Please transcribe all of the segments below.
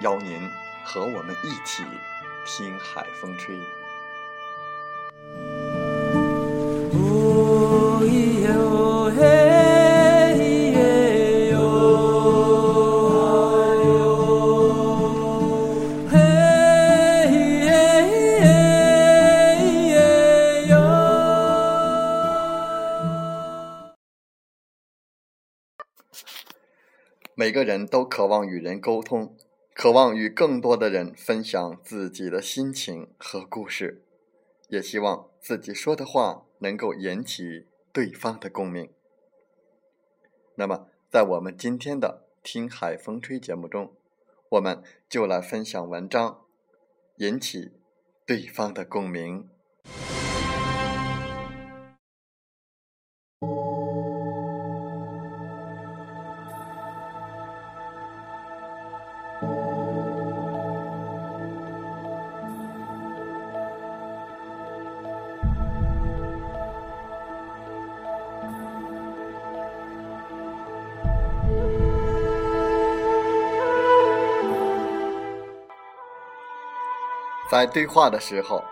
邀您和我们一起听海风吹。每个人都渴望与人沟通。渴望与更多的人分享自己的心情和故事，也希望自己说的话能够引起对方的共鸣。那么，在我们今天的《听海风吹》节目中，我们就来分享文章，引起对方的共鸣。在对话的时候，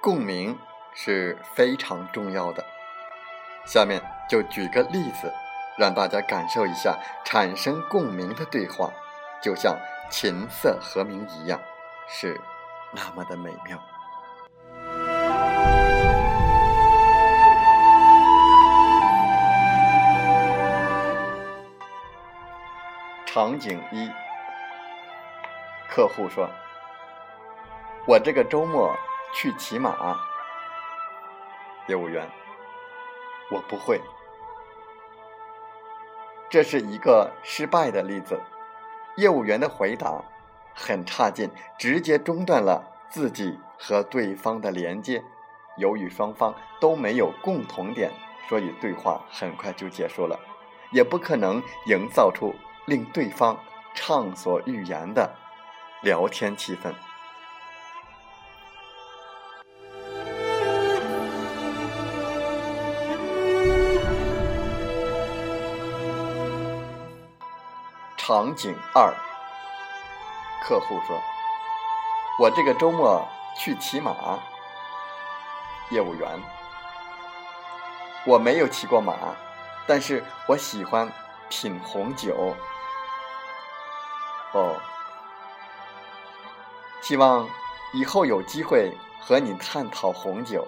共鸣是非常重要的。下面就举个例子，让大家感受一下产生共鸣的对话，就像琴瑟和鸣一样，是那么的美妙。场景一，客户说。我这个周末去骑马，业务员，我不会。这是一个失败的例子。业务员的回答很差劲，直接中断了自己和对方的连接。由于双方都没有共同点，所以对话很快就结束了，也不可能营造出令对方畅所欲言的聊天气氛。场景二，客户说：“我这个周末去骑马。”业务员：“我没有骑过马，但是我喜欢品红酒。”哦，希望以后有机会和你探讨红酒。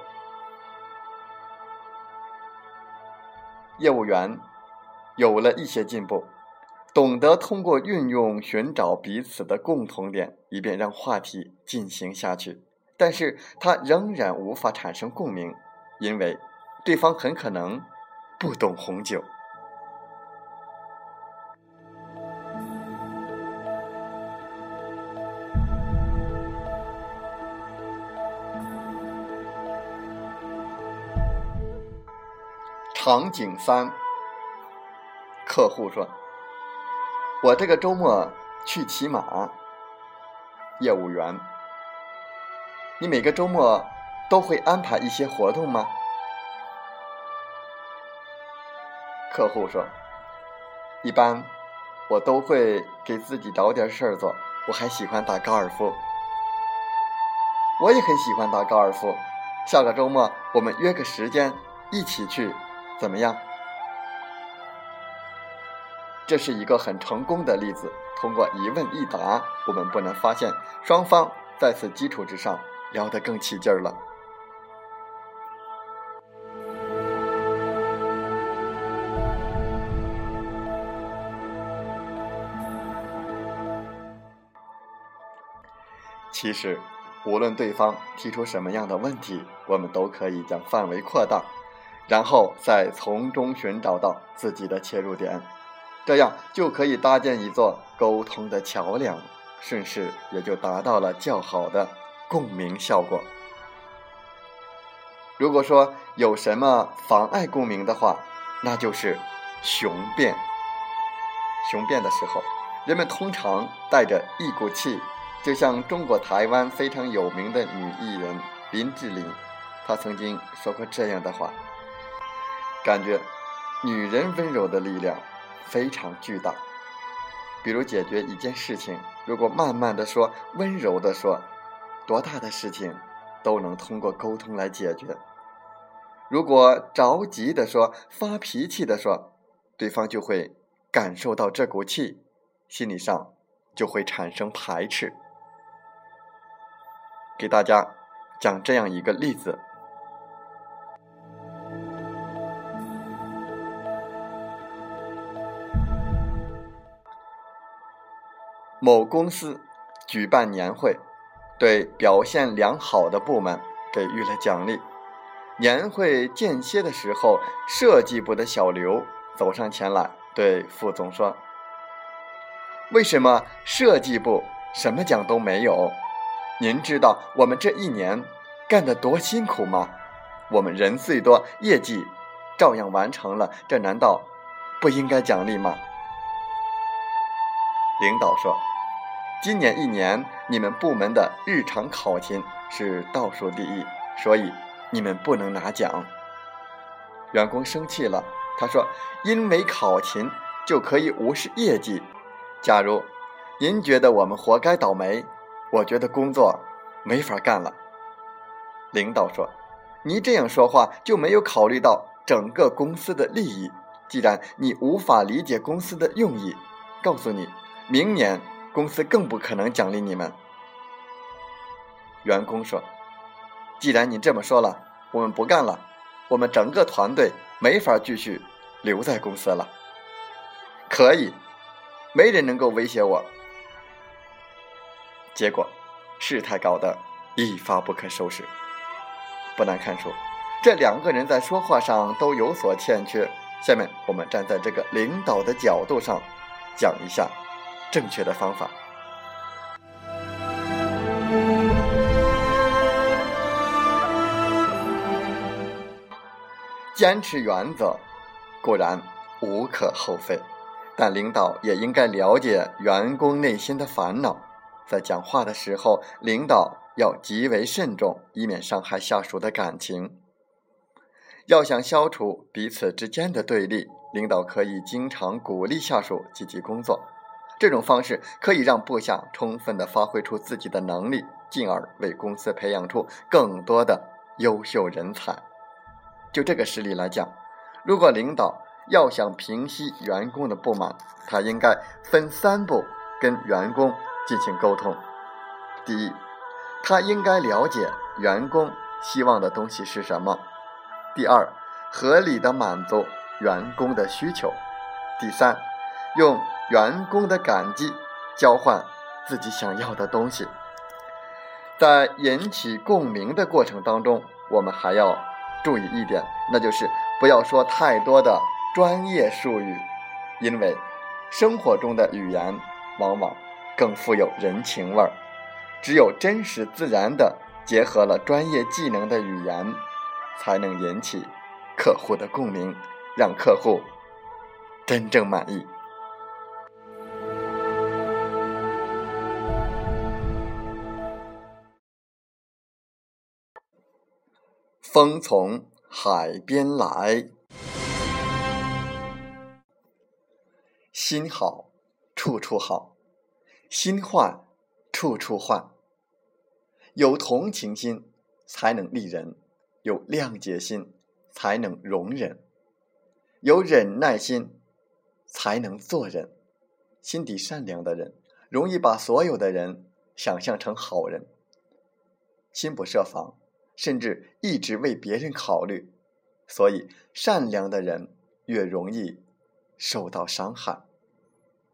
业务员有了一些进步。懂得通过运用寻找彼此的共同点，以便让话题进行下去，但是他仍然无法产生共鸣，因为对方很可能不懂红酒。场景三，客户说。我这个周末去骑马。业务员，你每个周末都会安排一些活动吗？客户说：“一般我都会给自己找点事儿做，我还喜欢打高尔夫。我也很喜欢打高尔夫，下个周末我们约个时间一起去，怎么样？”这是一个很成功的例子。通过一问一答，我们不难发现，双方在此基础之上聊得更起劲儿了。其实，无论对方提出什么样的问题，我们都可以将范围扩大，然后再从中寻找到自己的切入点。这样就可以搭建一座沟通的桥梁，顺势也就达到了较好的共鸣效果。如果说有什么妨碍共鸣的话，那就是雄辩。雄辩的时候，人们通常带着一股气，就像中国台湾非常有名的女艺人林志玲，她曾经说过这样的话：“感觉女人温柔的力量。”非常巨大。比如解决一件事情，如果慢慢的说，温柔的说，多大的事情都能通过沟通来解决。如果着急的说，发脾气的说，对方就会感受到这股气，心理上就会产生排斥。给大家讲这样一个例子。某公司举办年会，对表现良好的部门给予了奖励。年会间歇的时候，设计部的小刘走上前来，对副总说：“为什么设计部什么奖都没有？您知道我们这一年干得多辛苦吗？我们人最多，业绩照样完成了，这难道不应该奖励吗？”领导说。今年一年，你们部门的日常考勤是倒数第一，所以你们不能拿奖。员工生气了，他说：“因为考勤就可以无视业绩？假如您觉得我们活该倒霉，我觉得工作没法干了。”领导说：“你这样说话就没有考虑到整个公司的利益。既然你无法理解公司的用意，告诉你，明年。”公司更不可能奖励你们。员工说：“既然你这么说了，我们不干了。我们整个团队没法继续留在公司了。可以，没人能够威胁我。”结果，事态搞得一发不可收拾。不难看出，这两个人在说话上都有所欠缺。下面我们站在这个领导的角度上，讲一下。正确的方法，坚持原则固然无可厚非，但领导也应该了解员工内心的烦恼。在讲话的时候，领导要极为慎重，以免伤害下属的感情。要想消除彼此之间的对立，领导可以经常鼓励下属积极工作。这种方式可以让部下充分的发挥出自己的能力，进而为公司培养出更多的优秀人才。就这个实例来讲，如果领导要想平息员工的不满，他应该分三步跟员工进行沟通。第一，他应该了解员工希望的东西是什么；第二，合理的满足员工的需求；第三，用。员工的感激，交换自己想要的东西，在引起共鸣的过程当中，我们还要注意一点，那就是不要说太多的专业术语，因为生活中的语言往往更富有人情味儿。只有真实自然的结合了专业技能的语言，才能引起客户的共鸣，让客户真正满意。风从海边来。心好，处处好；心坏，处处坏。有同情心，才能利人；有谅解心，才能容忍；有忍耐心，才能做人。心底善良的人，容易把所有的人想象成好人。心不设防，甚至一直为别人考虑，所以善良的人越容易受到伤害。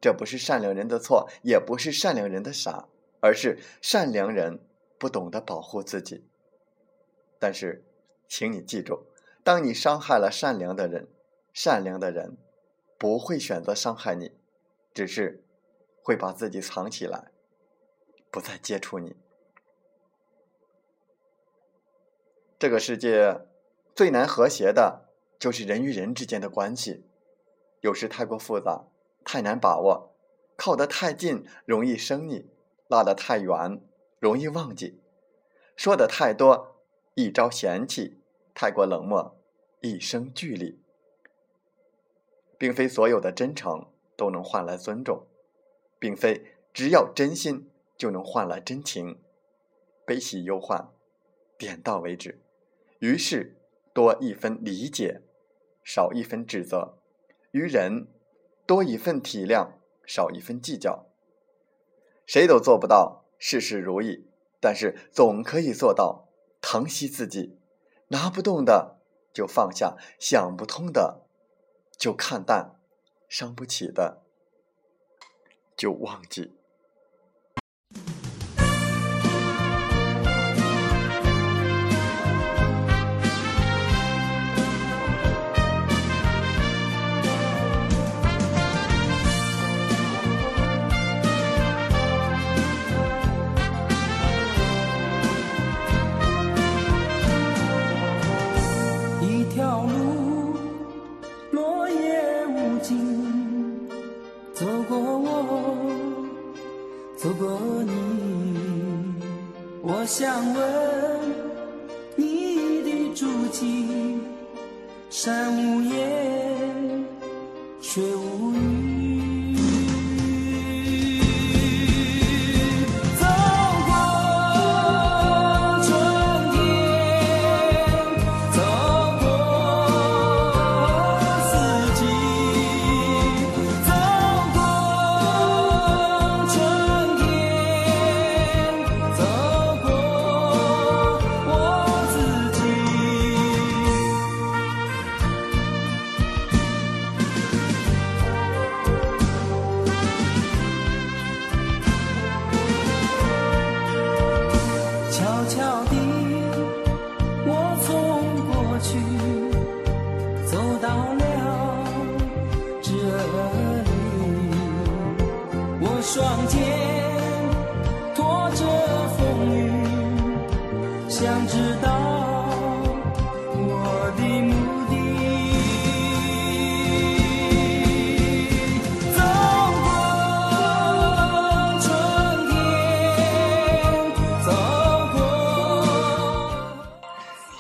这不是善良人的错，也不是善良人的傻，而是善良人不懂得保护自己。但是，请你记住，当你伤害了善良的人，善良的人不会选择伤害你，只是会把自己藏起来，不再接触你。这个世界最难和谐的，就是人与人之间的关系，有时太过复杂，太难把握。靠得太近容易生腻，拉得太远容易忘记。说的太多一招嫌弃，太过冷漠一生距离。并非所有的真诚都能换来尊重，并非只要真心就能换来真情。悲喜忧患，点到为止。于是，多一分理解，少一分指责；于人，多一份体谅，少一分计较。谁都做不到事事如意，但是总可以做到疼惜自己。拿不动的就放下，想不通的就看淡，伤不起的就忘记。走过我走过你我想问你的足迹山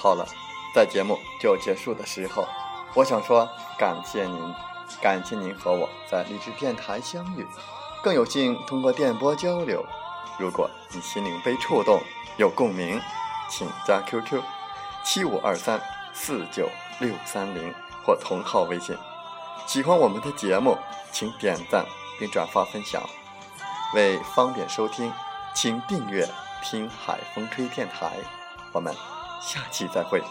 好了，在节目就结束的时候，我想说感谢您，感谢您和我在励志电台相遇。更有幸通过电波交流。如果你心灵被触动，有共鸣，请加 QQ 七五二三四九六三零或同号微信。喜欢我们的节目，请点赞并转发分享。为方便收听，请订阅“听海风吹电台”。我们下期再会。